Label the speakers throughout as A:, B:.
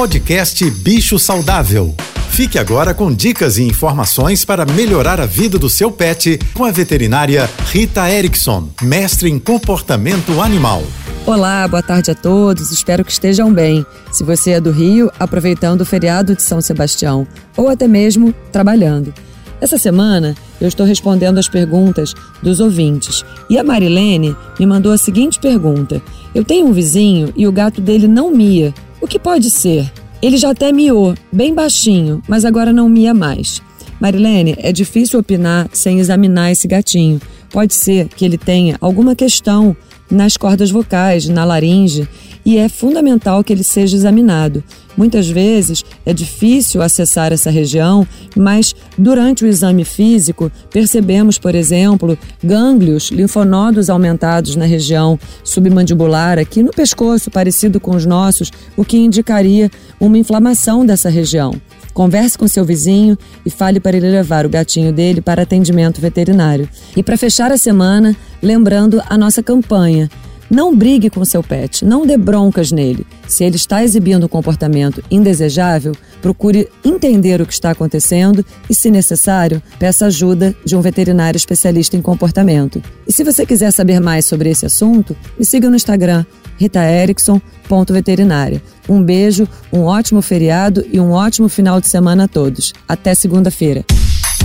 A: Podcast Bicho Saudável. Fique agora com dicas e informações para melhorar a vida do seu pet com a veterinária Rita Erickson, mestre em comportamento animal.
B: Olá, boa tarde a todos, espero que estejam bem. Se você é do Rio, aproveitando o feriado de São Sebastião, ou até mesmo trabalhando. Essa semana eu estou respondendo as perguntas dos ouvintes e a Marilene me mandou a seguinte pergunta: Eu tenho um vizinho e o gato dele não mia. O que pode ser? Ele já até miou, bem baixinho, mas agora não mia mais. Marilene, é difícil opinar sem examinar esse gatinho. Pode ser que ele tenha alguma questão nas cordas vocais, na laringe, e é fundamental que ele seja examinado. Muitas vezes é difícil acessar essa região, mas durante o exame físico percebemos, por exemplo, gânglios, linfonodos aumentados na região submandibular, aqui no pescoço, parecido com os nossos, o que indicaria uma inflamação dessa região. Converse com seu vizinho e fale para ele levar o gatinho dele para atendimento veterinário. E para fechar a semana, lembrando a nossa campanha não brigue com seu pet, não dê broncas nele. Se ele está exibindo um comportamento indesejável, procure entender o que está acontecendo e, se necessário, peça ajuda de um veterinário especialista em comportamento. E se você quiser saber mais sobre esse assunto, me siga no Instagram ritaerickson.veterinária. Um beijo, um ótimo feriado e um ótimo final de semana a todos. Até segunda-feira.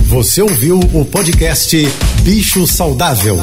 A: Você ouviu o podcast Bicho Saudável.